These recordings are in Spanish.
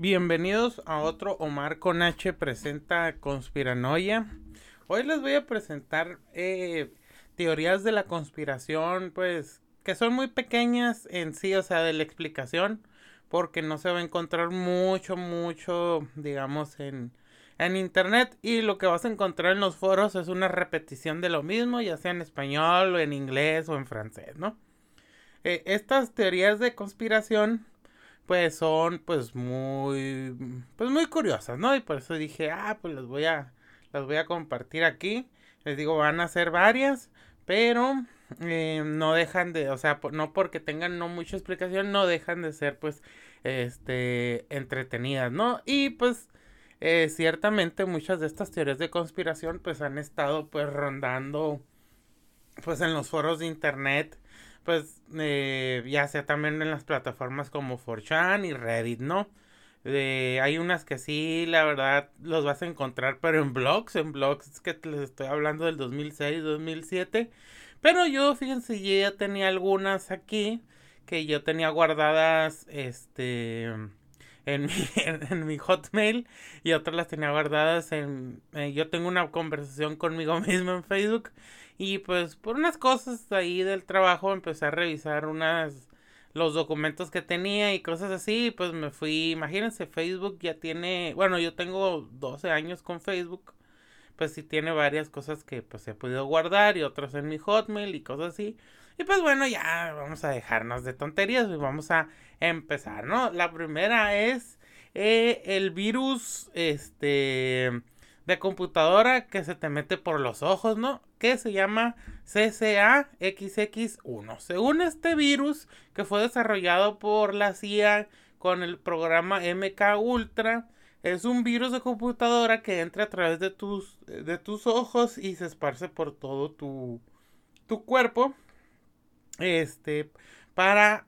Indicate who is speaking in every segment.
Speaker 1: Bienvenidos a otro Omar con H presenta Conspiranoia. Hoy les voy a presentar eh, teorías de la conspiración, pues que son muy pequeñas en sí, o sea, de la explicación, porque no se va a encontrar mucho, mucho, digamos, en, en internet y lo que vas a encontrar en los foros es una repetición de lo mismo, ya sea en español o en inglés o en francés, ¿no? Eh, estas teorías de conspiración pues son pues muy pues muy curiosas, ¿no? Y por eso dije, ah, pues las voy a las voy a compartir aquí. Les digo, van a ser varias, pero eh, no dejan de, o sea, no porque tengan no mucha explicación, no dejan de ser pues este entretenidas, ¿no? Y pues eh, ciertamente muchas de estas teorías de conspiración pues han estado pues rondando pues en los foros de internet pues eh, ya sea también en las plataformas como 4chan y Reddit, ¿no? Eh, hay unas que sí, la verdad, los vas a encontrar, pero en blogs, en blogs que les estoy hablando del 2006, 2007. Pero yo, fíjense, yo ya tenía algunas aquí que yo tenía guardadas, este, en mi, en, mi Hotmail y otras las tenía guardadas en, eh, yo tengo una conversación conmigo mismo en Facebook y pues por unas cosas ahí del trabajo empecé a revisar unas los documentos que tenía y cosas así, pues me fui, imagínense, Facebook ya tiene, bueno, yo tengo 12 años con Facebook, pues sí tiene varias cosas que pues he podido guardar y otras en mi Hotmail y cosas así. Y pues bueno, ya vamos a dejarnos de tonterías y vamos a empezar, ¿no? La primera es eh, el virus, este de computadora que se te mete por los ojos, ¿no? Que se llama CCAXX1. Según este virus que fue desarrollado por la CIA con el programa MK Ultra, es un virus de computadora que entra a través de tus, de tus ojos y se esparce por todo tu, tu cuerpo. Este, para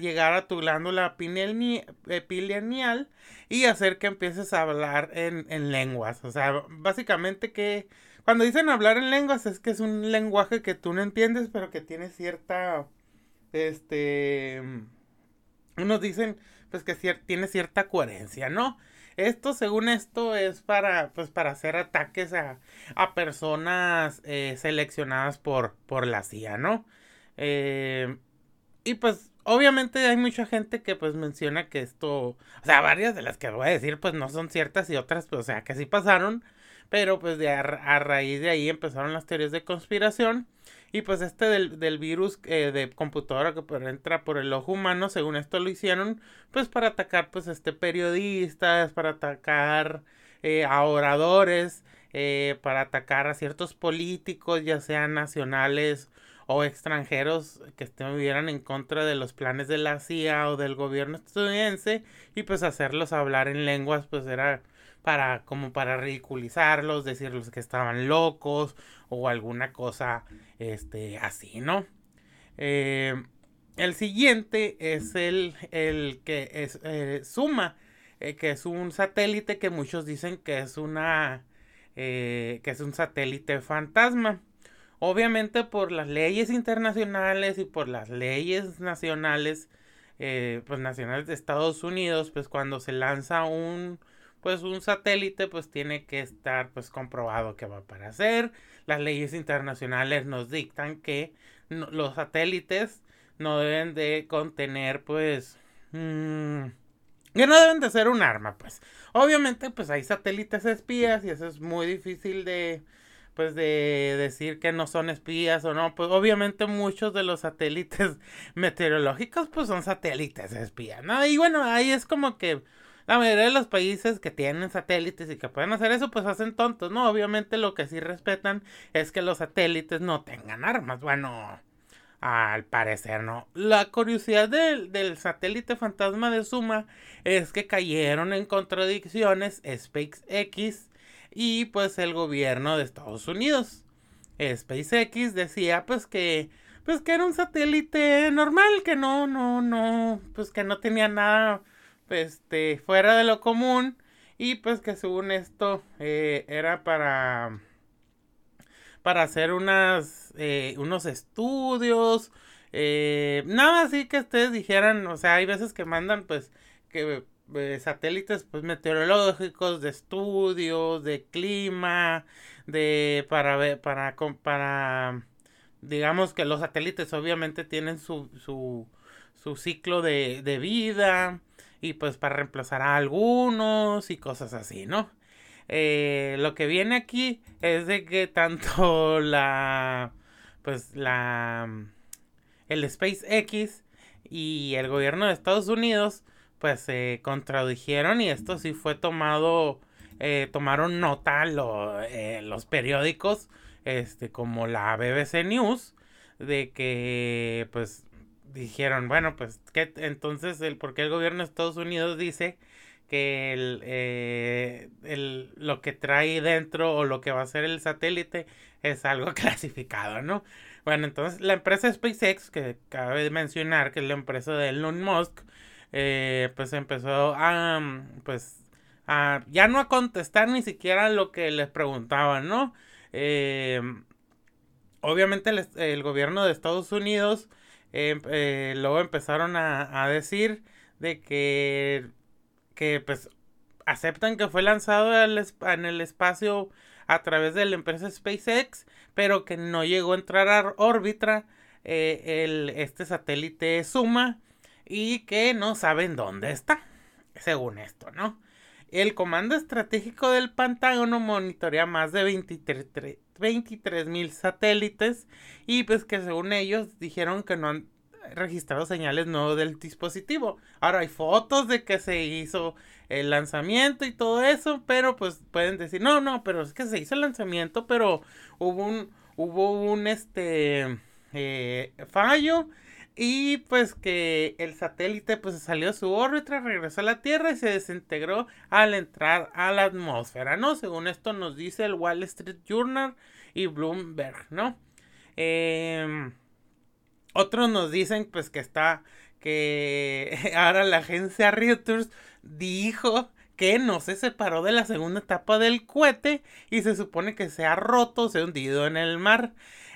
Speaker 1: llegar a tu glándula pineal y hacer que empieces a hablar en, lenguas. O sea, básicamente que cuando dicen hablar en lenguas es que es un lenguaje que tú no entiendes, pero que tiene cierta, este, unos dicen pues que tiene cierta coherencia, ¿no? Esto, según esto, es para, pues, para hacer ataques a, a personas eh, seleccionadas por, por la CIA, ¿no? Eh, y pues obviamente hay mucha gente que pues menciona que esto, o sea, varias de las que voy a decir pues no son ciertas y otras pues o sea que sí pasaron, pero pues de a, raíz de ahí empezaron las teorías de conspiración y pues este del, del virus eh, de computadora que entra por el ojo humano, según esto lo hicieron pues para atacar pues este periodistas, para atacar eh, a oradores, eh, para atacar a ciertos políticos, ya sean nacionales o extranjeros que estuvieran en contra de los planes de la CIA o del gobierno estadounidense y pues hacerlos hablar en lenguas pues era para como para ridiculizarlos, decirles que estaban locos o alguna cosa este así, ¿no? Eh, el siguiente es el, el que es eh, Suma, eh, que es un satélite que muchos dicen que es una que es un satélite fantasma. Obviamente por las leyes internacionales y por las leyes nacionales, eh, pues nacionales de Estados Unidos, pues cuando se lanza un, pues un satélite, pues tiene que estar pues comprobado que va a aparecer. Las leyes internacionales nos dictan que los satélites no deben de contener pues... Mm, que no deben de ser un arma, pues. Obviamente, pues hay satélites espías y eso es muy difícil de, pues de decir que no son espías o no, pues obviamente muchos de los satélites meteorológicos pues son satélites espías, ¿no? Y bueno, ahí es como que la mayoría de los países que tienen satélites y que pueden hacer eso pues hacen tontos, ¿no? Obviamente lo que sí respetan es que los satélites no tengan armas, bueno, al parecer no. La curiosidad del, del satélite fantasma de Suma es que cayeron en contradicciones SpaceX y pues el gobierno de Estados Unidos. SpaceX decía pues que pues que era un satélite normal, que no, no, no, pues que no tenía nada este, fuera de lo común y pues que según esto eh, era para para hacer unas eh, unos estudios eh, nada así que ustedes dijeran o sea hay veces que mandan pues que satélites pues meteorológicos, de estudios, de clima, de para ver, para, para digamos que los satélites obviamente tienen su, su, su ciclo de, de vida y pues para reemplazar a algunos y cosas así, ¿no? Eh, lo que viene aquí es de que tanto la pues la el SpaceX y el gobierno de Estados Unidos pues se contradijeron y esto sí fue tomado eh, tomaron nota eh, los periódicos este como la BBC News de que pues dijeron bueno pues que entonces el por qué el gobierno de Estados Unidos dice que el, eh, el, lo que trae dentro o lo que va a ser el satélite es algo clasificado, ¿no? Bueno, entonces la empresa SpaceX, que cabe mencionar que es la empresa de Elon Musk, eh, pues empezó a, pues, a, ya no a contestar ni siquiera lo que les preguntaban, ¿no? Eh, obviamente el, gobierno de Estados Unidos luego empezaron a, a decir de que que pues aceptan que fue lanzado en el espacio a través de la empresa SpaceX, pero que no llegó a entrar a órbita eh, el, este satélite Suma y que no saben dónde está, según esto, ¿no? El Comando Estratégico del Pentágono monitorea más de 23 mil satélites y pues que según ellos dijeron que no han registrado señales no del dispositivo. Ahora hay fotos de que se hizo el lanzamiento y todo eso, pero pues pueden decir, no, no, pero es que se hizo el lanzamiento, pero hubo un, hubo un este eh, fallo y pues que el satélite pues salió de su órbita, regresó a la Tierra y se desintegró al entrar a la atmósfera, ¿no? Según esto nos dice el Wall Street Journal y Bloomberg, ¿no? Eh, otros nos dicen pues que está, que ahora la agencia Reuters dijo que no se separó de la segunda etapa del cohete y se supone que se ha roto, se ha hundido en el mar.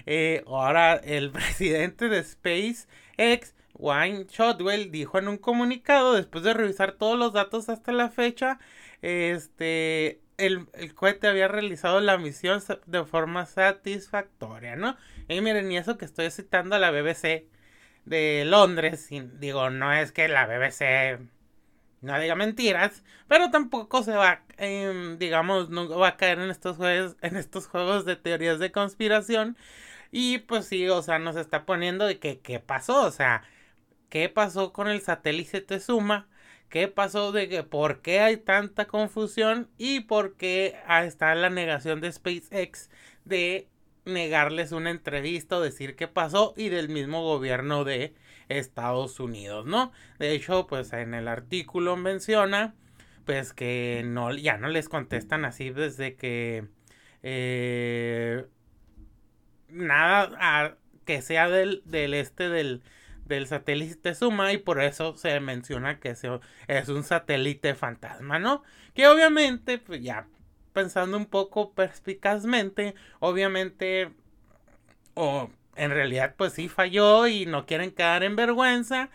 Speaker 1: Eh, ahora el presidente de SpaceX, Wayne Shotwell, dijo en un comunicado, después de revisar todos los datos hasta la fecha, este, el, el, cohete había realizado la misión de forma satisfactoria, ¿no? Y miren, y eso que estoy citando a la BBC de Londres, y digo, no es que la BBC no diga mentiras, pero tampoco se va, eh, digamos, no va a caer en estos juegos, en estos juegos de teorías de conspiración. Y pues sí, o sea, nos está poniendo de que qué pasó, o sea, qué pasó con el satélite Suma qué pasó de que por qué hay tanta confusión y por qué está la negación de SpaceX de negarles una entrevista o decir qué pasó y del mismo gobierno de Estados Unidos, ¿no? De hecho, pues en el artículo menciona pues que no ya no les contestan así desde que eh, nada que sea del, del este del del satélite Suma y por eso se menciona que es un satélite fantasma, ¿no? Que obviamente, pues ya pensando un poco perspicazmente, obviamente, o en realidad pues sí falló y no quieren quedar en vergüenza,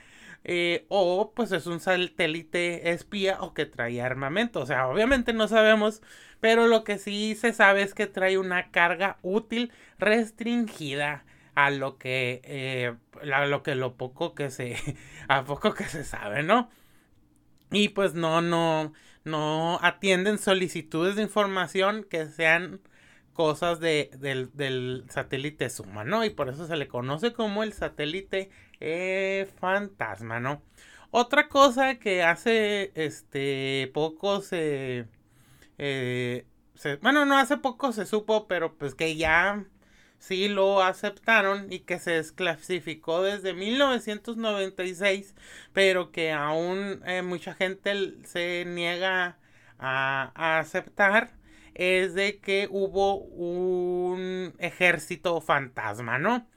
Speaker 1: eh, o pues es un satélite espía o que trae armamento, o sea, obviamente no sabemos, pero lo que sí se sabe es que trae una carga útil restringida a lo que eh, a lo que lo poco que se a poco que se sabe no y pues no no no atienden solicitudes de información que sean cosas de, del, satélite Suma, ¿no? Y por eso se le conoce como el satélite eh, fantasma, ¿no? Otra cosa que hace este poco se, eh, se, bueno, no hace poco se supo, pero pues que ya sí lo aceptaron y que se desclasificó desde 1996, pero que aún eh, mucha gente se niega a, aceptar, es de que hubo un ejército fantasma, ¿no?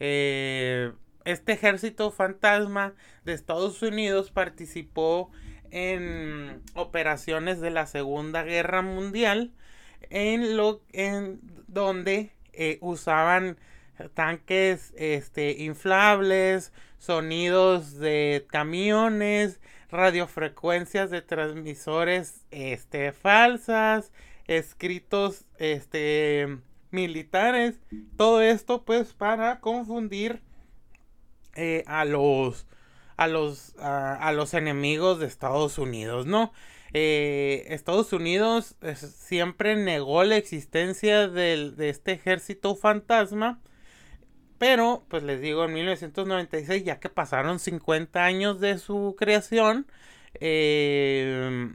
Speaker 1: Eh, este ejército fantasma de Estados Unidos participó en operaciones de la Segunda Guerra Mundial en lo en donde eh, usaban tanques este, inflables, sonidos de camiones, radiofrecuencias de transmisores este, falsas, escritos este, militares, todo esto pues para confundir eh, a los a los a, los enemigos de Estados Unidos, ¿no? Eh, Estados Unidos siempre negó la existencia de este ejército fantasma. Pero, pues les digo, en 1996, ya que pasaron 50 años de su creación, eh,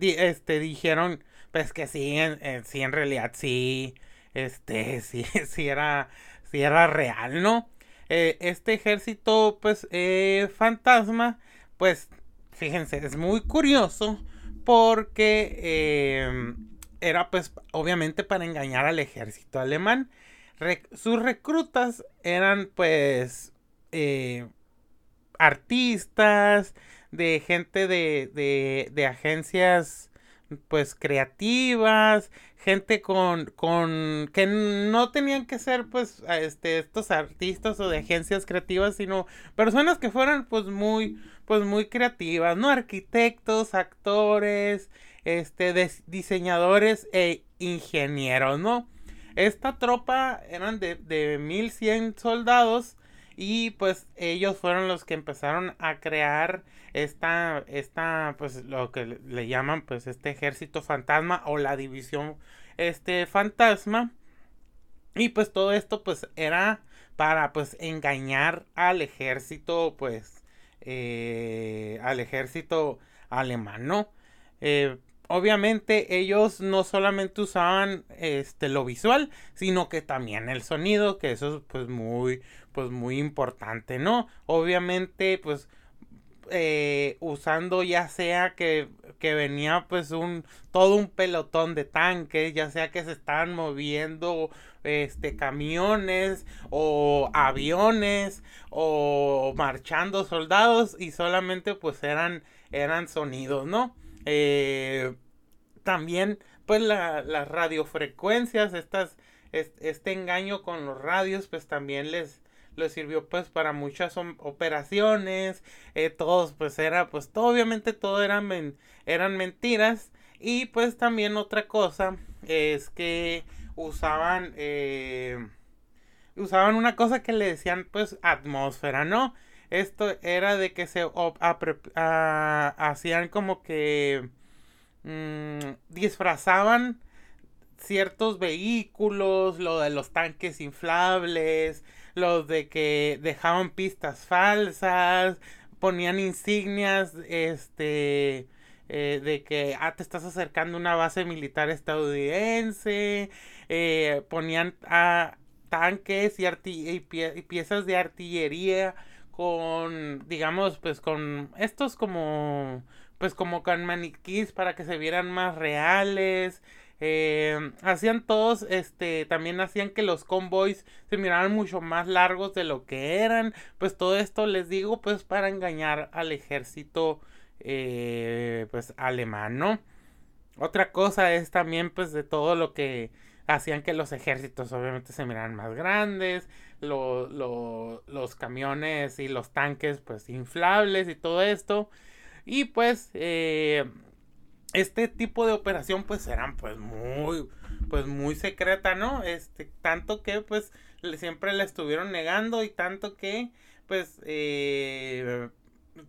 Speaker 1: este, dijeron, pues que sí, en, sí, en realidad sí, este, sí, sí era, sí era real, ¿no? Eh, este ejército, pues, eh, fantasma, pues, fíjense, es muy curioso porque em, era, pues, obviamente para engañar al ejército alemán. sus reclutas eran, pues, eh, artistas, de gente de, de, de agencias, pues, creativas, gente con, con, que no tenían que ser, pues, este, estos artistas o de agencias creativas, sino personas que fueran, pues, muy, pues, muy creativas, ¿no? Arquitectos, actores, este, diseñadores e ingenieros, ¿no? Esta tropa eran de, de 1100 soldados y pues ellos fueron los que empezaron a crear esta, esta, pues lo que le llaman pues este ejército fantasma o la división este fantasma. Y pues todo esto pues era para pues engañar al ejército pues eh, al ejército alemán, ¿no? Eh, obviamente ellos no solamente usaban este lo visual, sino que también el sonido, que eso es pues muy pues muy importante, ¿no? Obviamente pues eh, usando ya sea que, que, venía pues un todo un pelotón de tanques, ya sea que se estaban moviendo este camiones o aviones o marchando soldados y solamente pues eran eran sonidos, ¿no? Eh, también, pues las radiofrecuencias, este, engaño con los radios, pues también les, les sirvió pues para muchas operaciones, eh, todos pues era, pues todo, obviamente todo eran, eran mentiras y pues también otra cosa es que usaban, eh, usaban una cosa que le decían pues atmósfera, ¿no? Esto era de que se hacían como que mm, disfrazaban ciertos vehículos, lo de los tanques inflables, lo de que dejaban pistas falsas, ponían insignias, este, eh, de que ah, te estás acercando a una base militar estadounidense, eh, ponían a tanques y, y piezas de artillería con, digamos, pues con estos como, pues como con maniquís para que se vieran más reales. Eh, hacían todos, este, también hacían que los convoys se miraran mucho más largos de lo que eran. Pues todo esto les digo, pues para engañar al ejército, eh, pues alemán, ¿no? Otra cosa es también, pues, de todo lo que hacían que los ejércitos obviamente se miraran más grandes, los camiones y los tanques pues inflables y todo esto. Y pues eh, este tipo de operación pues eran pues muy pues muy secreta, ¿no? Este tanto que pues siempre la estuvieron negando y tanto que pues eh,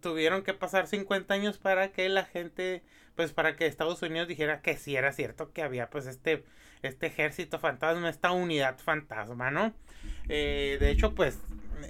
Speaker 1: tuvieron que pasar 50 años para que la gente pues para que Estados Unidos dijera que sí era cierto que había pues este este ejército fantasma, esta unidad fantasma, ¿no? Eh, de hecho, pues,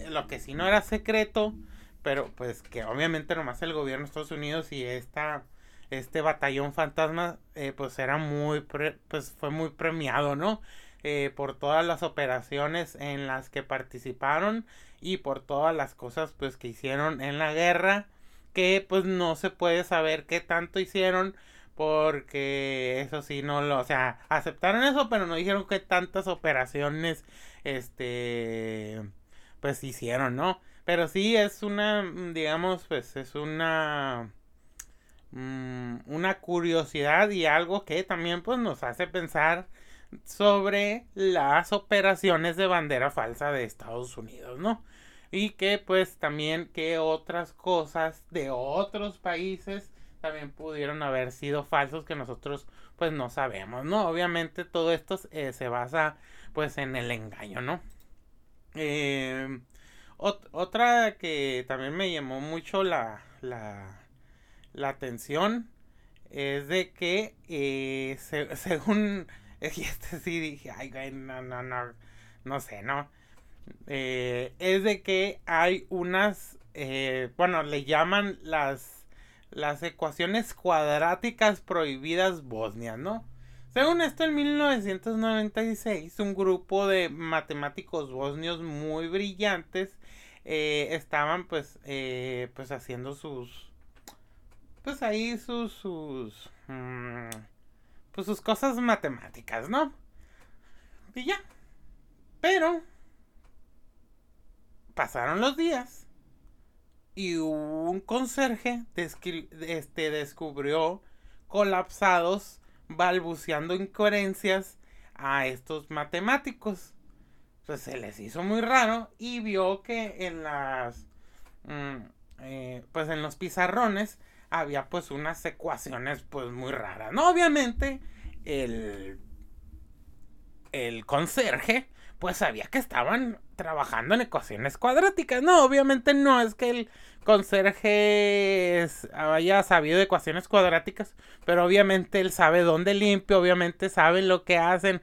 Speaker 1: lo que sí no era secreto, pero pues que obviamente nomás el gobierno de Estados Unidos y esta, este batallón fantasma, eh, pues era muy, pues fue muy premiado, ¿no? Eh, por todas las operaciones en las que participaron y por todas las cosas pues que hicieron en la guerra que pues no se puede saber qué tanto hicieron porque eso sí no lo, o sea, aceptaron eso, pero no dijeron que tantas operaciones este pues hicieron, ¿no? Pero sí es una digamos, pues es una mm, una curiosidad y algo que también pues nos hace pensar sobre las operaciones de bandera falsa de Estados Unidos, ¿no? y que pues también que otras cosas de otros países también pudieron haber sido falsos que nosotros pues no sabemos, ¿no? Obviamente todo esto eh, se basa pues en el engaño, ¿no? Eh, otra que también me llamó mucho la, la, la atención es de que eh, según este sí dije ay no no no no sé no eh, es de que hay unas eh, bueno le llaman las las ecuaciones cuadráticas prohibidas bosnias no según esto en 1996 un grupo de matemáticos bosnios muy brillantes estaban pues pues haciendo sus pues ahí sus, sus, mm, pues sus cosas matemáticas, ¿no? Y ya. Pero pasaron los días y un conserje este, descubrió colapsados, balbuceando incoherencias a estos matemáticos. Pues se les hizo muy raro y vio que en las, mm, eh, pues en los pizarrones había pues unas ecuaciones pues muy raras. No, obviamente el, el conserje pues sabía que estaban trabajando en ecuaciones cuadráticas. No, obviamente no es que el conserje haya sabido de ecuaciones cuadráticas, pero obviamente él sabe dónde limpia, obviamente sabe lo que hacen.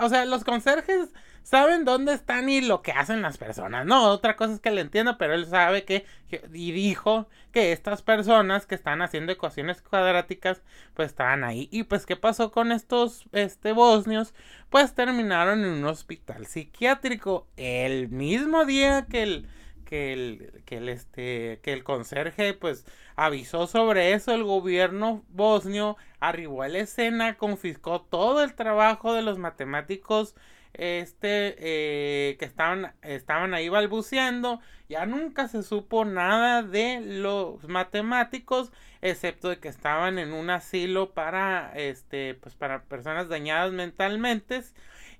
Speaker 1: O sea, los conserjes saben dónde están y lo que hacen las personas. No, otra cosa es que le entiendo, pero él sabe que, y dijo que estas personas que están haciendo ecuaciones cuadráticas, pues estaban ahí. Y pues, ¿qué pasó con estos este, bosnios? Pues terminaron en un hospital psiquiátrico el mismo día que el que el, que el este que el conserje pues avisó sobre eso el gobierno bosnio arribó a la escena confiscó todo el trabajo de los matemáticos este eh, que estaban estaban ahí balbuceando ya nunca se supo nada de los matemáticos excepto de que estaban en un asilo para este pues para personas dañadas mentalmente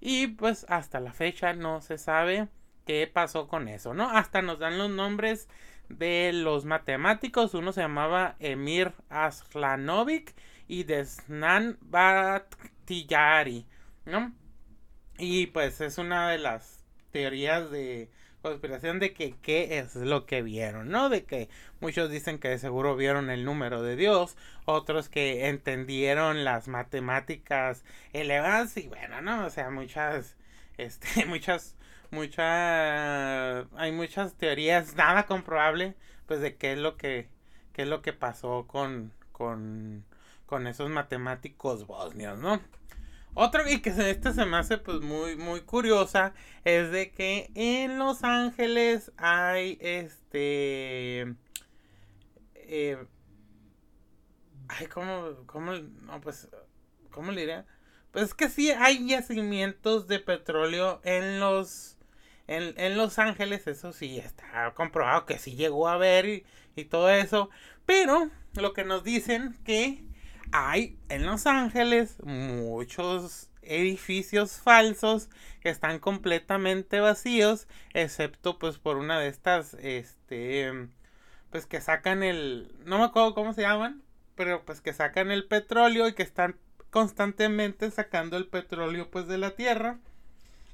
Speaker 1: y pues hasta la fecha no se sabe qué pasó con eso no hasta nos dan los nombres de los matemáticos uno se llamaba Emir Aslanovic y Desnan Bakhtiari no y pues es una de las teorías de conspiración de que qué es lo que vieron, ¿no? De que muchos dicen que de seguro vieron el número de Dios, otros que entendieron las matemáticas elevadas y bueno, ¿no? O sea, muchas, este, muchas, muchas, hay muchas teorías, nada comprobable, pues de qué es lo que, qué es lo que pasó con, con, con esos matemáticos bosnios, ¿no? Otro y que este se me hace pues muy muy curiosa es de que en Los Ángeles hay este eh, ay cómo cómo no pues cómo le diría pues es que sí hay yacimientos de petróleo en los en, en Los Ángeles eso sí está comprobado que sí llegó a ver y, y todo eso pero lo que nos dicen que hay en Los Ángeles muchos edificios falsos que están completamente vacíos, excepto pues por una de estas, este, pues que sacan el, no me acuerdo cómo se llaman, pero pues que sacan el petróleo y que están constantemente sacando el petróleo pues de la tierra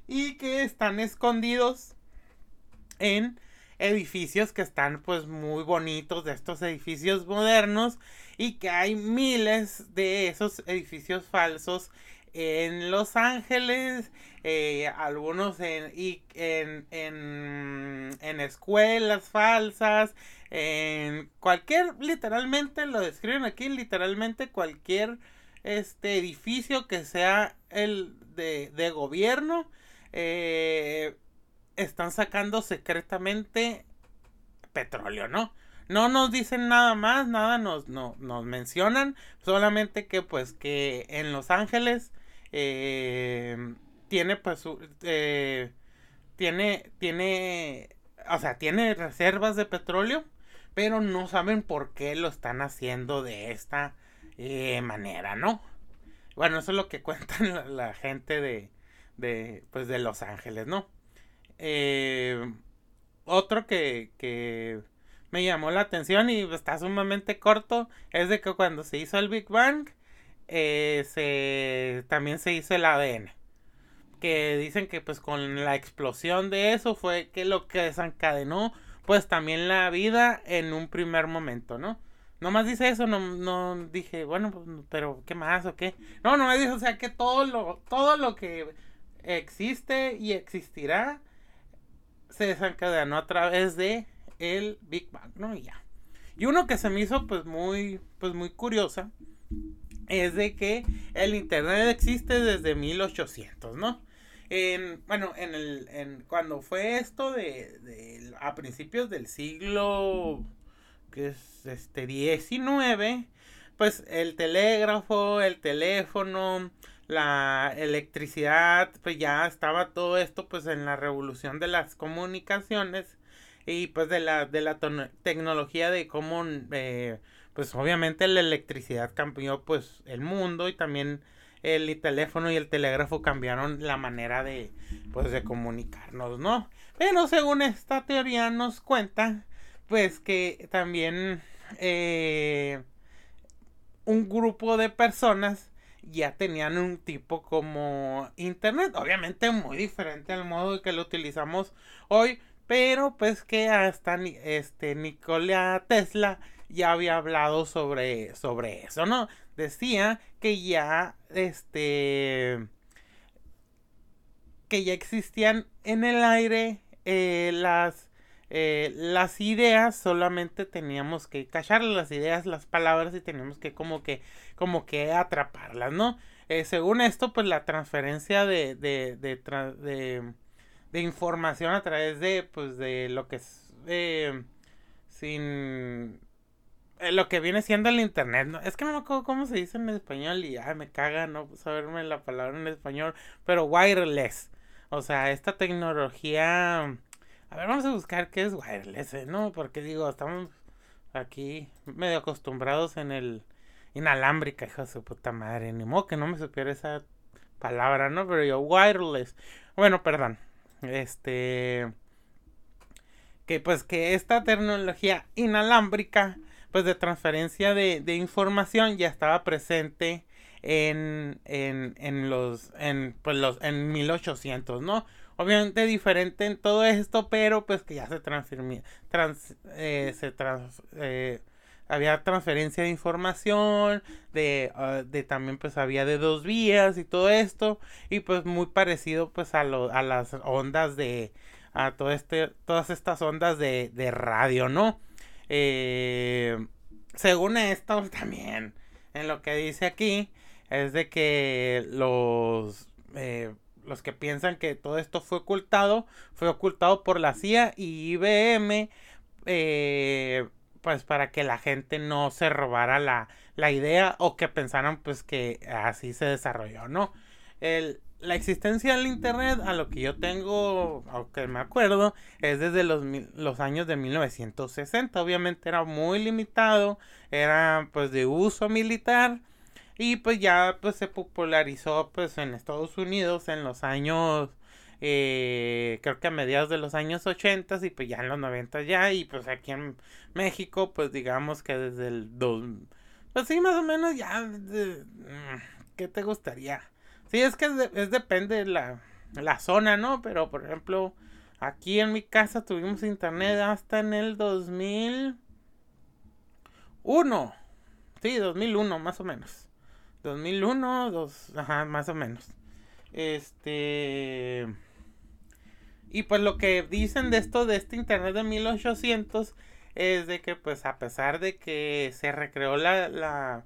Speaker 1: y que están escondidos en edificios que están pues muy bonitos de estos edificios modernos y que hay miles de esos edificios falsos en Los Ángeles, eh, algunos en, en, en, en, escuelas falsas, en cualquier, literalmente lo describen aquí, literalmente cualquier este edificio que sea el de, de gobierno, eh, están sacando secretamente petróleo, ¿no? No nos dicen nada más, nada nos, no, nos mencionan, solamente que pues que en Los Ángeles eh, tiene pues eh, tiene, tiene, o sea, tiene reservas de petróleo, pero no saben por qué lo están haciendo de esta eh, manera, ¿no? Bueno, eso es lo que cuentan la, la gente de, de, pues de Los Ángeles, ¿no? Eh, otro que, que me llamó la atención y está sumamente corto es de que cuando se hizo el Big Bang, eh, se, también se hizo el ADN. Que dicen que pues con la explosión de eso fue que lo que desencadenó pues también la vida en un primer momento, ¿no? Nomás dice eso, no, no dije, bueno, pues, pero ¿qué más o qué? No, no me dijo, o sea, que todo lo, todo lo que existe y existirá se desencadenó a través de el Big Bang, ¿no? Y ya. Y uno que se me hizo pues muy, pues muy curiosa es de que el Internet existe desde 1800, ¿no? En, bueno, en el, en, cuando fue esto de, de, a principios del siglo, que es este, 19, pues el telégrafo, el teléfono, la electricidad, pues ya estaba todo esto pues en la revolución de las comunicaciones y pues de la, de la tecnología de cómo, eh, pues obviamente la electricidad cambió pues el mundo y también el teléfono y el telégrafo cambiaron la manera de, pues de comunicarnos, ¿no? Pero según esta teoría nos cuenta, pues que también eh, un grupo de personas ya tenían un tipo como internet, obviamente muy diferente al modo que lo utilizamos hoy, pero pues que hasta este Nikola Tesla ya había hablado sobre, sobre eso, ¿no? Decía que ya este que ya existían en el aire eh, las eh, las ideas solamente teníamos que callar las ideas las palabras y teníamos que como que como que atraparlas no eh, según esto pues la transferencia de de, de información a través de, pues, de lo que es, eh, sin, lo que viene siendo el internet, ¿no? Es que no me acuerdo cómo se dice en español y, ay, me caga no saberme la palabra en español, pero wireless, o sea, esta tecnología, a ver, vamos a buscar qué es wireless, ¿eh? ¿no? Porque digo, estamos aquí medio acostumbrados en el inalámbrica, hijo de su puta madre, ni modo que no me supiera esa palabra, ¿no? Pero yo, wireless, bueno, perdón, este que pues que esta tecnología inalámbrica pues de transferencia de, información ya estaba presente en, en, en los en pues los en 1800 no obviamente diferente en todo esto pero pues que ya se transformó trans, eh, se trans, eh, había transferencia de información, de, ah, de, también pues había de dos vías y todo esto, y pues muy parecido pues a, lo, a las ondas de, a todo este, todas estas ondas de, de radio, ¿no? Eh, según esto también, en lo que dice aquí, es de que los, eh, los que piensan que todo esto fue ocultado, fue ocultado por la CIA y IBM, eh, pues para que la gente no se robara la, la idea o que pensaran pues que así se desarrolló, ¿no? El, la existencia del internet, a lo que yo tengo, aunque me acuerdo, es desde los, los años de 1960. Obviamente era muy limitado, era pues de uso militar y pues ya pues se popularizó pues en Estados Unidos en los años eh, creo que a mediados de los años 80 y pues ya en los 90 ya y pues aquí en México pues digamos que desde el 2 pues sí más o menos ya mm, ¿qué te gustaría? Sí es que es, depende de la, la zona ¿no? pero por ejemplo aquí en mi casa tuvimos internet hasta en el 2001 sí 2001 más o menos 2001 dos, ajá más o menos este y pues lo que dicen de esto, de este Internet de 1800, es de que pues a pesar de que se recreó la... la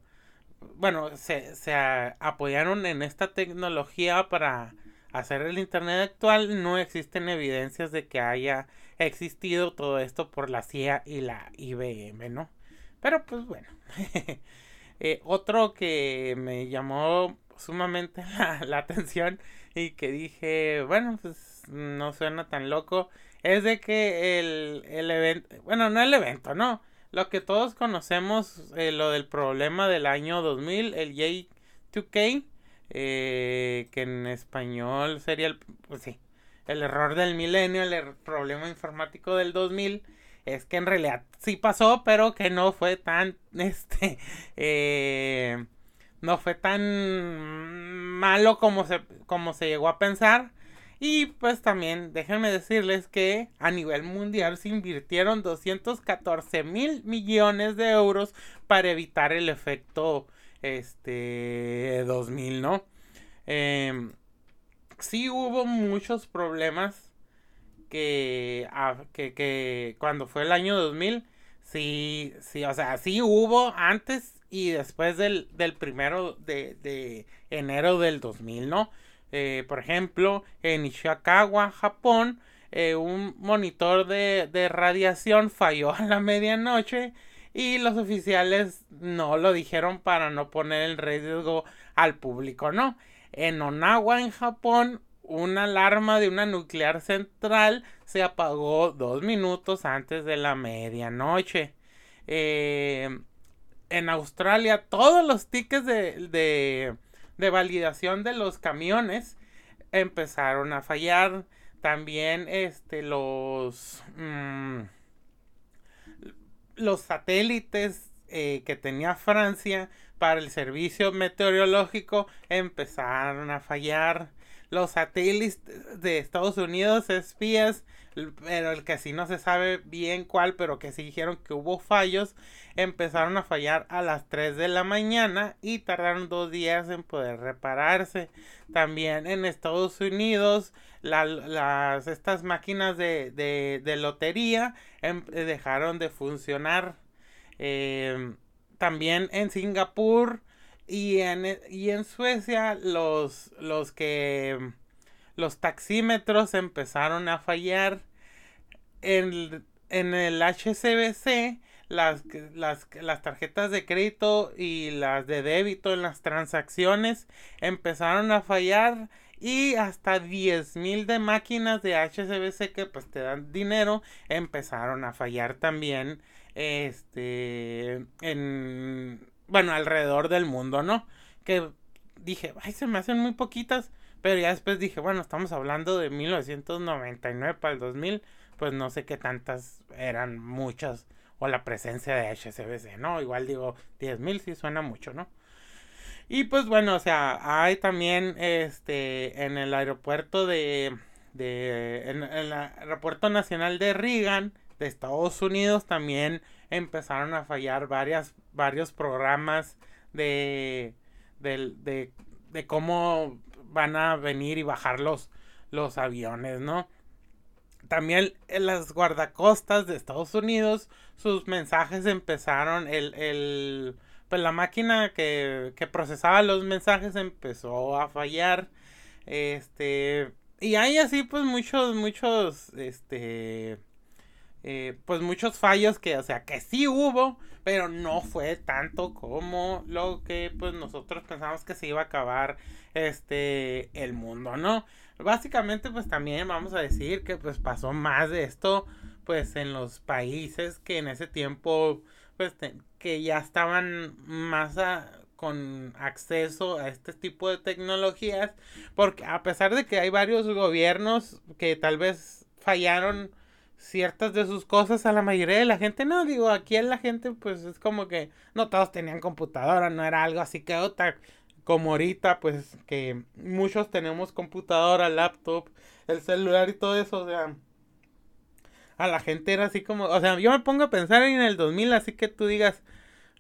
Speaker 1: bueno, se, se apoyaron en esta tecnología para hacer el Internet actual, no existen evidencias de que haya existido todo esto por la CIA y la IBM, ¿no? Pero pues bueno. eh, otro que me llamó sumamente la, la atención y que dije, bueno, pues no suena tan loco, es de que el, el evento, bueno, no el evento, no, lo que todos conocemos, eh, lo del problema del año 2000, el J2K, eh, que en español sería el, pues sí, el error del milenio, el er, problema informático del 2000, es que en realidad sí pasó, pero que no fue tan, este, eh, no fue tan malo como se, como se llegó a pensar. Y pues también déjenme decirles que a nivel mundial se invirtieron 214 mil millones de euros para evitar el efecto este 2000, ¿no? Eh, sí hubo muchos problemas que, que, que, cuando fue el año 2000, sí, sí, o sea, sí hubo antes y después del, del primero de, de enero del 2000, ¿no? Eh, por ejemplo, en Ishikawa, Japón, eh, un monitor de, radiación falló a la medianoche y los oficiales no lo dijeron para no poner en riesgo al público, ¿no? En Onawa, en Japón, una alarma de una nuclear central se apagó dos minutos antes de la medianoche. Eh, en Australia, todos los tickets de, validación de los camiones empezaron a fallar. También este, los, mm, los satélites eh, que tenía Francia para el servicio meteorológico empezaron a fallar. Los satélites de Estados Unidos, espías, pero el que sí no se sabe bien cuál, pero que sí dijeron que hubo fallos, empezaron a fallar a las 3 de la mañana y tardaron dos días en poder repararse. También en Estados Unidos, las, estas máquinas de, de, lotería em, dejaron de funcionar. Eh, también en Singapur y en, y en Suecia los, los que los taxímetros empezaron a fallar. En, en el HCBC las, las, las, tarjetas de crédito y las de débito en las transacciones empezaron a fallar y hasta 10.000 de máquinas de HCBC que pues te dan dinero empezaron a fallar también este, en, bueno, alrededor del mundo, ¿no? Que dije, ay, se me hacen muy poquitas, pero ya después dije, bueno, estamos hablando de 1999 para el 2000, pues no sé qué tantas eran muchas, o la presencia de HSBC, ¿no? Igual digo, 10.000 sí suena mucho, ¿no? Y pues bueno, o sea, hay también este en el aeropuerto de, de en el aeropuerto nacional de Reagan de Estados Unidos también empezaron a fallar varios programas de, de, de, cómo van a venir y bajar los, los aviones, ¿no? También en las guardacostas de Estados Unidos, sus mensajes empezaron, el, el pues la máquina que, que procesaba los mensajes empezó a fallar, este, y hay así pues muchos, muchos, este, eh, pues muchos fallos que, o sea, que sí hubo, pero no fue tanto como lo que pues nosotros pensamos que se iba a acabar este el mundo, ¿no? Básicamente pues también vamos a decir que pues pasó más de esto pues en los países que en ese tiempo pues que ya estaban más con acceso a este tipo de tecnologías porque a pesar de que hay varios gobiernos que tal vez fallaron ciertas de sus cosas a la mayoría de la gente. No, digo, aquí en la gente pues es como que no todos tenían computadora, no era algo así que otra como ahorita pues que muchos tenemos computadora, laptop, el celular y todo eso, o sea, a la gente era así como, o sea, yo me pongo a pensar en el 2000, así que tú digas,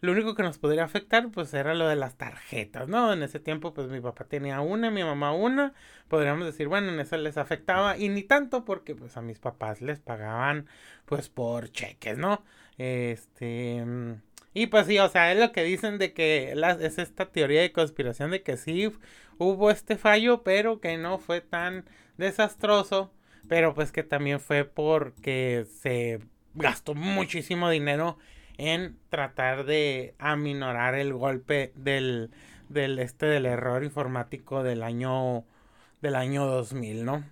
Speaker 1: lo único que nos podría afectar pues era lo de las tarjetas, ¿no? En ese tiempo pues mi papá tenía una, mi mamá una, podríamos decir, bueno, en eso les afectaba y ni tanto porque pues a mis papás les pagaban pues por cheques, ¿no? Este... Y pues sí, o sea, es lo que dicen de que es esta teoría de conspiración de que sí hubo este fallo, pero que no fue tan desastroso, pero pues que también fue porque se gastó muchísimo dinero en tratar de aminorar el golpe del, del este del error informático del año del año 2000, ¿no?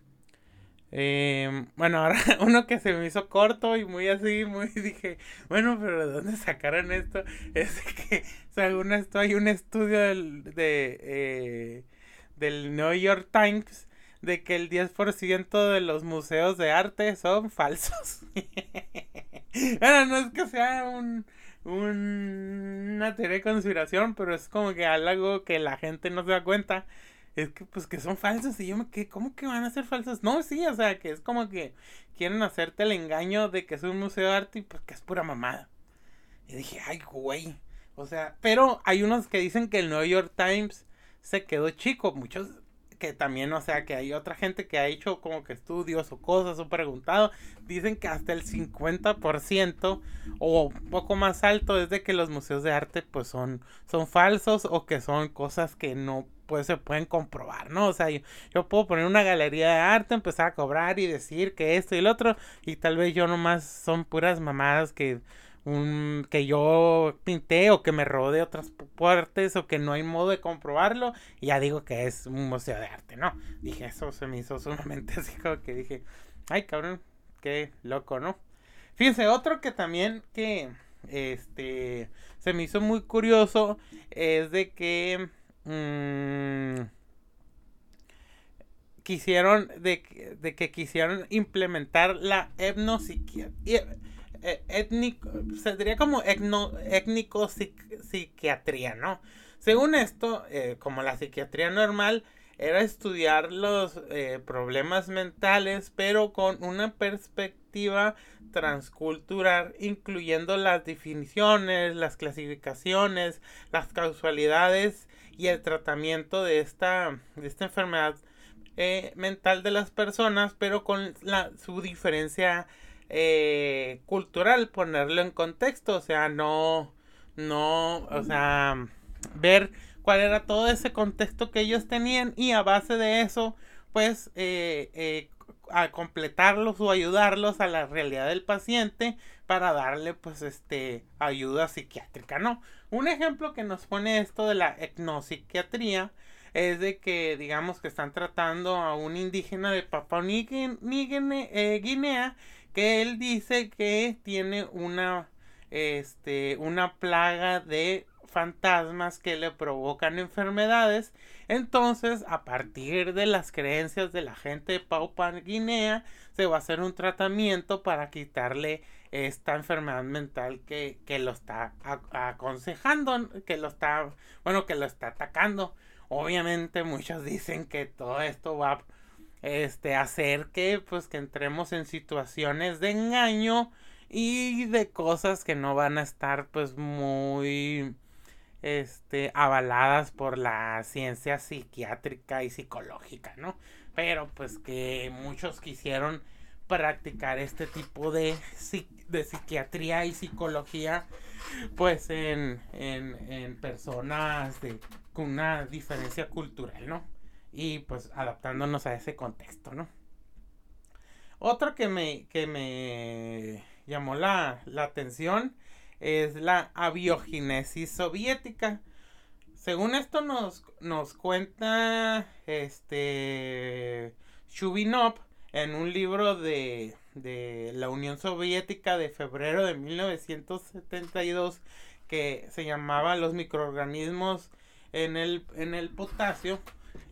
Speaker 1: Em, bueno, ahora uno que se me hizo corto y muy así, muy dije, bueno, pero ¿de dónde sacaron esto? Es que según esto hay un estudio del, de, eh, del New York Times de que el 10% de los museos de arte son falsos. Bueno, no es que sea un, una teoría de conspiración, pero es como que algo que la gente no se da cuenta. Es que pues que son falsos y yo me quedé, ¿cómo que van a ser falsos? No, sí, o sea, que es como que quieren hacerte el engaño de que es un museo de arte y pues que es pura mamada. Y dije, ay, güey. O sea, pero hay unos que dicen que el New York Times se quedó chico. Muchos que también, o sea, que hay otra gente que ha hecho como que estudios o cosas o preguntado, dicen que hasta el 50% o un poco más alto es de que los museos de arte pues son, son falsos o que son cosas que no pues se pueden comprobar, ¿no? O sea, yo, yo, puedo poner una galería de arte, empezar a cobrar y decir que esto y el otro, y tal vez yo nomás son puras mamadas que un que yo pinté o que me robó de otras puertas o que no hay modo de comprobarlo ya digo que es un museo de arte, ¿no? Dije, eso se me hizo sumamente así como que dije, ay cabrón, qué loco, ¿no? Fíjense, otro que también que este se me hizo muy curioso es de que mmm, quisieron de, de, que quisieron implementar la etnopsiquiatría étnico, se diría como étnico psiquiatría, ¿no? Según esto, eh, como la psiquiatría normal, era estudiar los eh, problemas mentales, pero con una perspectiva transcultural, incluyendo las definiciones, las clasificaciones, las causalidades y el tratamiento de esta, de esta enfermedad mental de las personas, pero con la, su diferencia eh, cultural, ponerlo en contexto, o sea, no, no, o sea, ver cuál era todo ese contexto que ellos tenían y a base de eso, pues, eh, eh, a completarlos o ayudarlos a la realidad del paciente para darle, pues, este, ayuda psiquiátrica, ¿no? Un ejemplo que nos pone esto de la etnopsiquiatría es de que digamos que están tratando a un indígena de Papua Guinea que él dice que tiene una este una plaga de fantasmas que le provocan enfermedades. Entonces, a partir de las creencias de la gente de Papua Guinea, se va a hacer un tratamiento para quitarle esta enfermedad mental que, que lo está aconsejando, que lo está, bueno, que lo está atacando. Obviamente muchos dicen que todo esto va este, hacer que, pues, que entremos en situaciones de engaño y de cosas que no van a estar, pues, muy, este, avaladas por la ciencia psiquiátrica y psicológica, ¿no? Pero, pues, que muchos quisieron practicar este tipo de, de psiquiatría y psicología, pues, en, en, en personas de, con una diferencia cultural, ¿no? Y pues adaptándonos a ese contexto, ¿no? Otro que me, que me llamó la, atención es la abiogenesis soviética. Según esto nos, nos cuenta este Shubinov en un libro de, de la Unión Soviética de febrero de 1972 que se llamaba Los microorganismos en el, en el potasio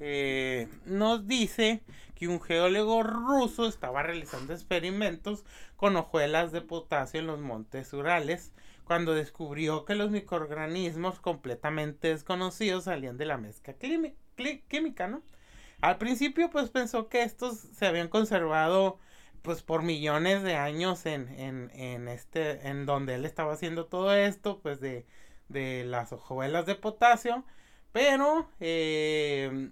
Speaker 1: eh, nos dice que un geólogo ruso estaba realizando experimentos con hojuelas de potasio en los montes Urales cuando descubrió que los microorganismos completamente desconocidos salían de la mezcla química, ¿no? Al principio pues pensó que estos se habían conservado pues por millones de años en, en, en este en donde él estaba haciendo todo esto pues de, de las hojuelas de potasio pero eh,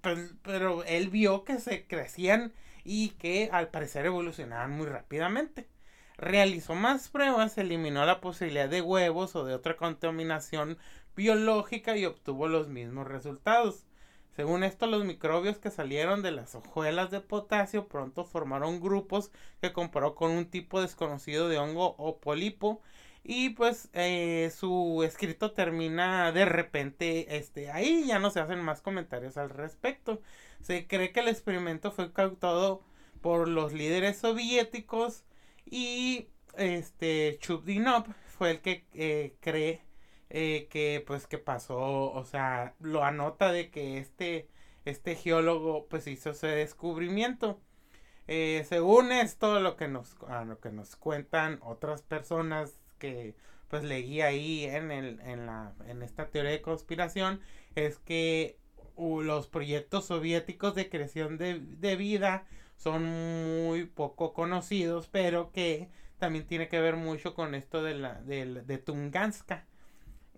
Speaker 1: pues, pero él vio que se crecían y que al parecer evolucionaban muy rápidamente. Realizó más pruebas, eliminó la posibilidad de huevos o de otra contaminación biológica y obtuvo los mismos resultados. Según esto, los microbios que salieron de las hojuelas de potasio pronto formaron grupos que comparó con un tipo desconocido de hongo o pólipo y pues eh, su escrito termina de repente este, ahí, ya no se hacen más comentarios al respecto. Se cree que el experimento fue cautado por los líderes soviéticos y este Chubdinov fue el que eh, cree eh, que pues que pasó, o sea, lo anota de que este este geólogo pues hizo ese descubrimiento. Según esto, lo que nos, lo que nos cuentan otras personas que pues leí ahí en, el, en, la, en esta teoría de conspiración, es que los proyectos soviéticos de creación de, de vida son muy poco conocidos, pero que también tiene que ver mucho con esto de, la, de, de Tunganska.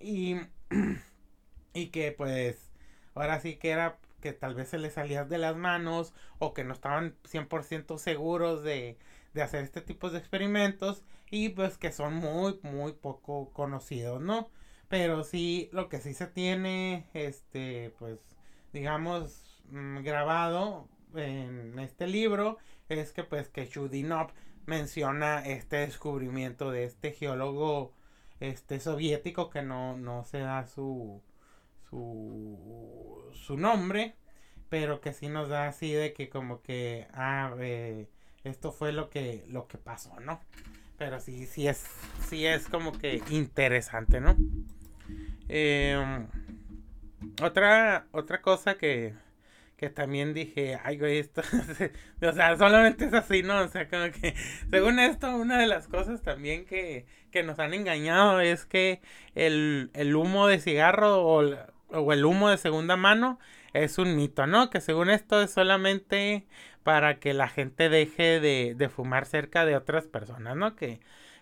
Speaker 1: Y, y que pues ahora sí que era que tal vez se les salía de las manos o que no estaban 100% seguros de, de hacer este tipo de experimentos y pues que son muy muy poco conocidos, ¿no? Pero sí, lo que sí se tiene, este, pues, digamos, mm, grabado en este libro es que pues que Chudinov menciona este descubrimiento de este geólogo este soviético que no, no se da su, su, su nombre, pero que sí nos da así de que como que, ah, eh, esto fue lo que, lo que pasó, ¿no? Pero sí, sí es, sí es como que interesante, ¿no? Em, otra, otra cosa que, que también dije, ay, güey, esto, o sea, solamente es así, ¿no? O sea, como que, según esto, una de las cosas también que, que nos han engañado es que el, el humo de cigarro o, o, el humo de segunda mano es un mito, ¿no? Que según esto es solamente para que la gente deje de, de fumar cerca de otras personas, ¿no? Que,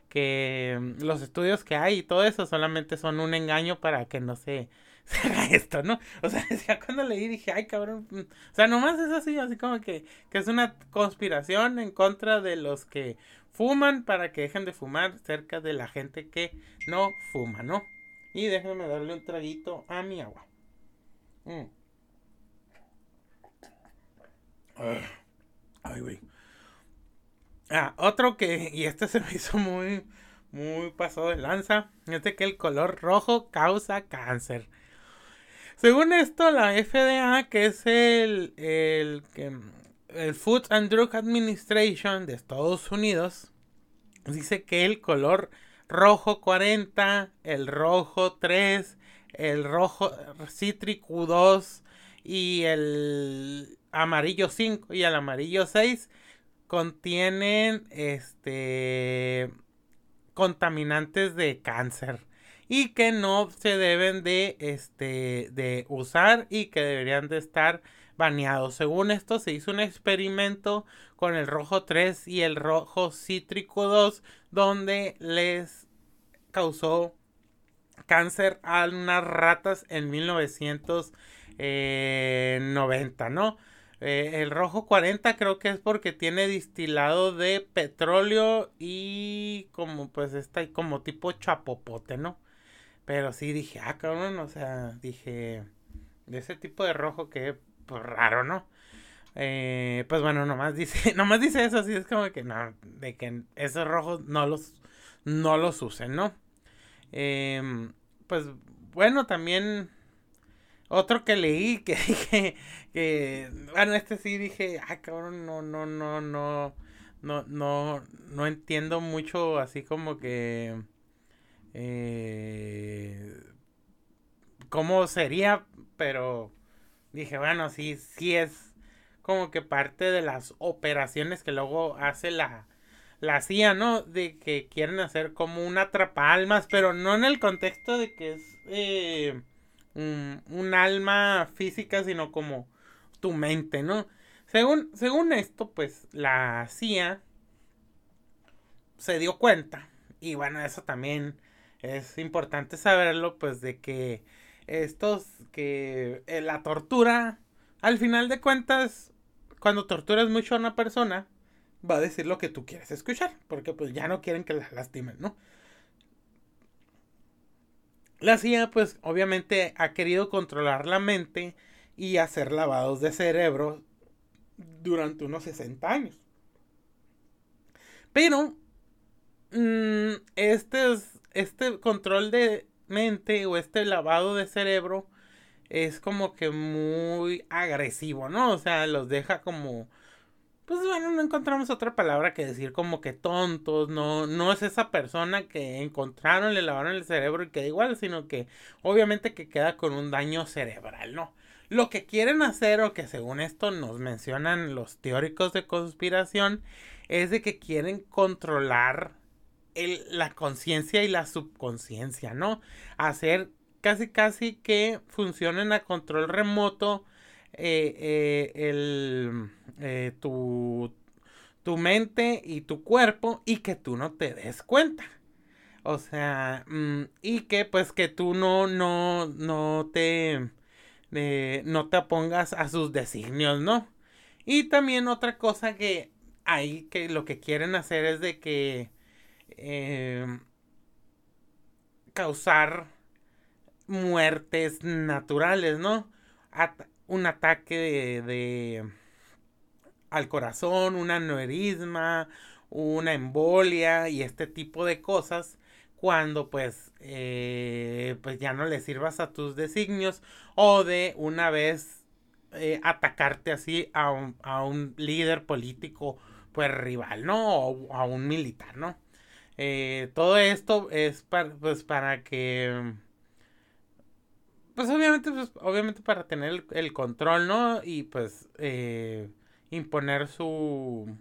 Speaker 1: que los estudios que hay y todo eso solamente son un engaño para que no se se haga esto, ¿no? O sea, decía cuando leí dije, ay cabrón, mm". o sea, nomás es así, así como que, que es una conspiración en contra de los que fuman para que dejen de fumar cerca de la gente que no fuma, ¿no? Y déjenme darle un traguito a mi agua. Mm. Ay, güey. Ah, otro que, y este se me hizo muy, muy pasado de lanza, es que el color rojo causa cáncer. Según esto, la FDA, que es el, el, el Food and Drug Administration de Estados Unidos, dice que el color rojo 40, el rojo 3, el rojo cítrico 2 y el amarillo 5 y el amarillo 6 contienen este contaminantes de cáncer y que no se deben de, este, de usar y que deberían de estar baneados. Según esto se hizo un experimento con el rojo 3 y el rojo cítrico 2 donde les causó cáncer a unas ratas en 1990, eh, ¿no? Eh, el rojo 40 creo que es porque tiene distilado de petróleo y como pues está como tipo chapopote, ¿no? Pero sí dije, ah, cabrón, o sea, dije, de ese tipo de rojo que, pues raro, ¿no? Eh, pues bueno, nomás dice, nomás dice eso, así es como que no, de que esos rojos no los, no los usen, ¿no? Eh, pues bueno, también otro que leí que dije que, bueno, este sí dije, ah, cabrón, no, no, no, no, no, no, no entiendo mucho así como que eh, cómo sería, pero dije, bueno, sí, sí es como que parte de las operaciones que luego hace la, la CIA, ¿no? De que quieren hacer como un atrapalmas, pero no en el contexto de que es eh, un, alma física, sino como tu mente, ¿no? Según, según esto, pues la CIA se dio cuenta, y bueno, eso también es importante saberlo, pues de que estos, que eh, la tortura, al final de cuentas, cuando torturas mucho a una persona, va a decir lo que tú quieres escuchar, porque pues ya no quieren que la lastimen, ¿no? La CIA, pues obviamente ha querido controlar la mente y hacer lavados de cerebro durante unos 60 años. Pero, mmm, este es este control de mente o este lavado de cerebro es como que muy agresivo, ¿no? O sea, los deja como pues bueno, no encontramos otra palabra que decir como que tontos, no, no es esa persona que encontraron, le lavaron el cerebro y queda igual, sino que obviamente que queda con un daño cerebral, ¿no? Lo que quieren hacer, o que según esto nos mencionan los teóricos de conspiración, es de que quieren controlar el, la conciencia y la subconsciencia, ¿no? Hacer casi casi que funcionen a control remoto eh, eh, el, eh, tu, tu mente y tu cuerpo y que tú no te des cuenta. O sea, mm, y que pues que tú no, no, no te, no te opongas a sus designios, ¿no? Y también otra cosa que ahí que lo que quieren hacer es de que causar muertes naturales, ¿no? un ataque de, al corazón, un aneurisma, una embolia y este tipo de cosas cuando pues eh, pues ya no le sirvas a tus designios o de una vez eh, atacarte así a un, a un, líder político pues rival no o a un militar no eh, todo esto es para, pues para que pues obviamente, pues, obviamente para tener el, control, ¿no? Y pues imponer su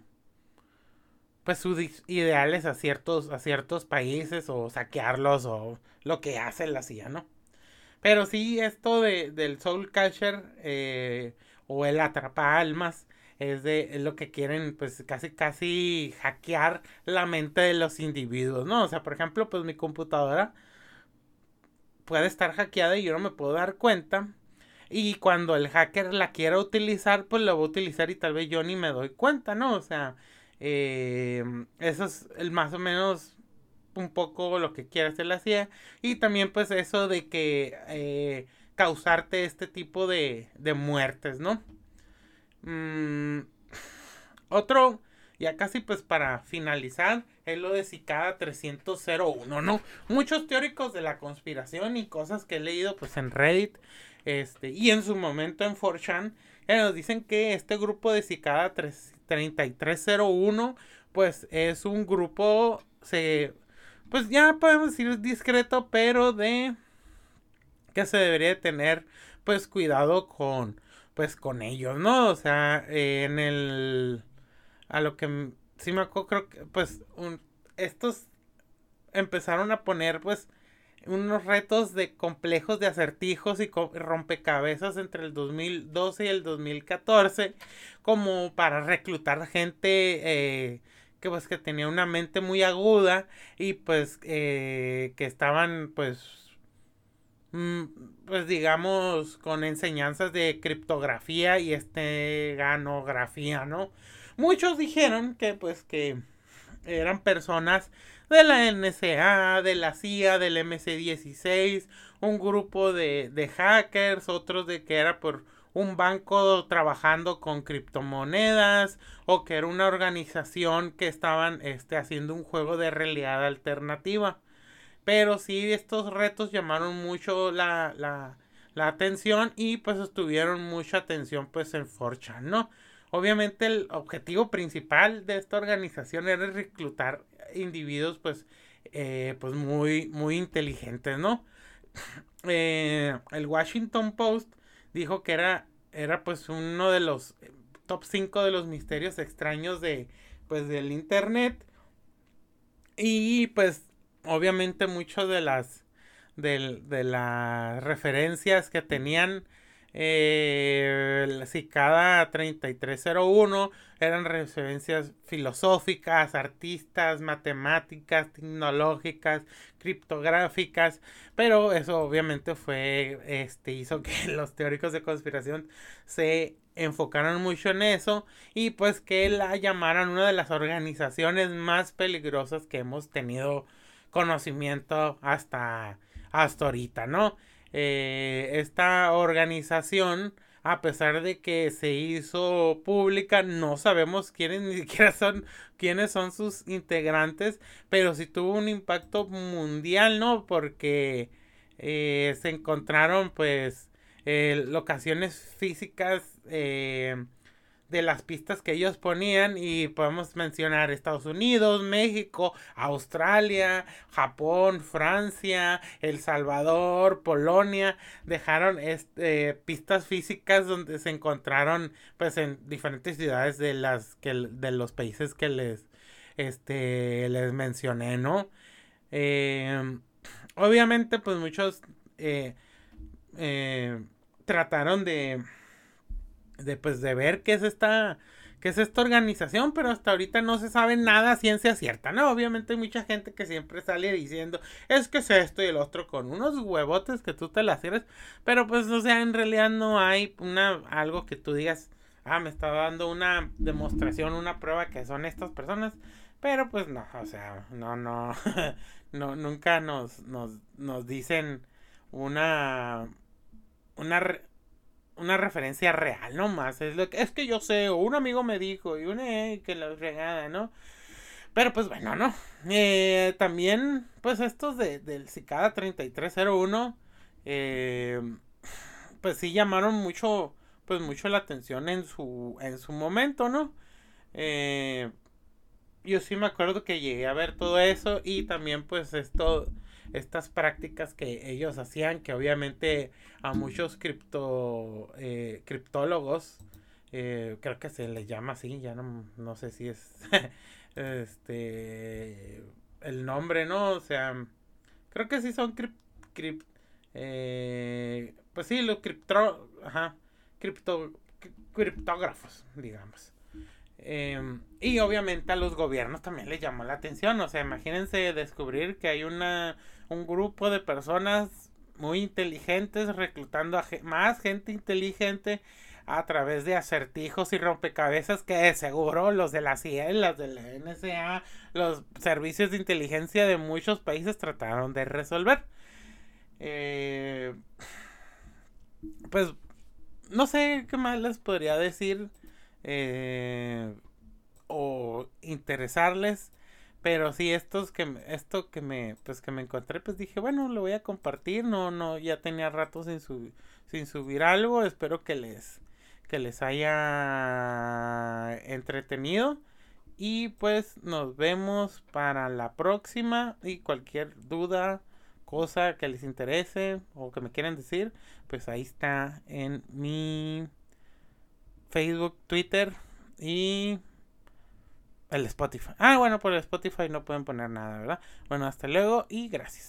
Speaker 1: pues sus ideales a ciertos, a ciertos países o saquearlos o lo que hace la CIA, ¿no? Pero sí, esto de, del Soul Catcher eh, o el atrapa almas es de lo que quieren, pues casi, casi hackear la mente de los individuos, ¿no? O sea, por ejemplo, pues mi computadora puede estar hackeada y yo no me puedo dar cuenta. Y cuando el hacker la quiera utilizar, pues la va a utilizar y tal vez yo ni me doy cuenta, ¿no? O sea, eh, eso es el más o menos un poco lo que quiere hacer la CIA. Y también pues eso de que eh, causarte este tipo de, de muertes, ¿no? Mm, otro ya casi pues para finalizar, es lo de Cicada 301, ¿no? Muchos teóricos de la conspiración y cosas que he leído pues en Reddit este, y en su momento en 4chan, nos dicen que este grupo de Cicada 3301 pues es un grupo, se, pues ya podemos decir discreto, pero de que se debería tener pues cuidado con pues con ellos, ¿no? O sea, en el a lo que sí me acuerdo, creo que pues estos empezaron a poner pues unos retos de complejos de acertijos y rompecabezas entre el 2012 y el 2014 como para reclutar gente eh, que pues que tenía una mente muy aguda y pues eh, que estaban pues mm, pues digamos con enseñanzas de criptografía y esteganografía, ¿no? Muchos dijeron que pues que eran personas de la NSA, de la CIA, del MC16, un grupo de, de hackers, otros de que era por un banco trabajando con criptomonedas o que era una organización que estaban este, haciendo un juego de realidad alternativa. Pero sí, estos retos llamaron mucho la, la, la atención y pues estuvieron mucha atención pues en 4 ¿no? Obviamente el objetivo principal de esta organización era reclutar individuos pues, eh, pues muy, muy inteligentes, ¿no? Eh, el Washington Post dijo que era, era pues uno de los top 5 de los misterios extraños de, pues, del internet. Y pues obviamente muchas de las, de, de las referencias que tenían eh, cada 3301 eran referencias filosóficas, artistas, matemáticas, tecnológicas, criptográficas, pero eso obviamente fue, este, hizo que los teóricos de conspiración se enfocaran mucho en eso y pues que la llamaran una de las organizaciones más peligrosas que hemos tenido conocimiento hasta, hasta ahorita, ¿no? Eh, esta organización, a pesar de que se hizo pública, no sabemos quiénes ni siquiera son quiénes son sus integrantes, pero sí tuvo un impacto mundial, ¿no? Porque eh, se encontraron pues eh, locaciones físicas de de las pistas que ellos ponían y podemos mencionar Estados Unidos, México, Australia, Japón, Francia, El Salvador, Polonia, dejaron este, pistas físicas donde se encontraron pues en diferentes ciudades de las que de los países que les este les mencioné, ¿no? Eh, obviamente pues muchos eh, eh, trataron de de pues de ver qué es esta qué es esta organización, pero hasta ahorita no se sabe nada ciencia cierta, ¿no? Obviamente hay mucha gente que siempre sale diciendo, es que es esto y el otro con unos huevotes que tú te las cierres, pero pues o sea, en realidad no hay una algo que tú digas, ah, me está dando una demostración, una prueba que son estas personas, pero pues no, o sea, no no no nunca nos nos nos dicen una una una referencia real nomás. Es, lo que, es que yo sé, o un amigo me dijo, y una eh, que la regada, ¿no? Pero pues bueno, ¿no? Eh, también, pues estos de, del Cicada 3301, eh, pues sí llamaron mucho, pues mucho la atención en su, en su momento, ¿no? Eh, yo sí me acuerdo que llegué a ver todo eso y también pues esto estas prácticas que ellos hacían, que obviamente a muchos cripto, eh, criptólogos, eh, creo que se les llama así, ya no, no sé si es este el nombre, ¿no? O sea, creo que sí son cripto, eh, pues sí, los cripto, ajá, cripto, criptógrafos, digamos. Em, y obviamente a los gobiernos también les llamó la atención. O sea, imagínense descubrir que hay una un grupo de personas muy inteligentes reclutando a más gente inteligente a través de acertijos y rompecabezas que seguro los de la CIA, los de la NSA, los servicios de inteligencia de muchos países trataron de resolver. Eh, pues no sé qué más les podría decir eh, o interesarles. Pero sí, estos que esto que me pues que me encontré, pues dije, bueno, lo voy a compartir. No no ya tenía rato sin subir algo. Espero que les que les haya entretenido y pues nos vemos para la próxima y cualquier duda, cosa que les interese o que me quieran decir, pues ahí está en mi Facebook, Twitter y el Spotify. Ah, bueno, por el Spotify no pueden poner nada, ¿verdad? Bueno, hasta luego y gracias.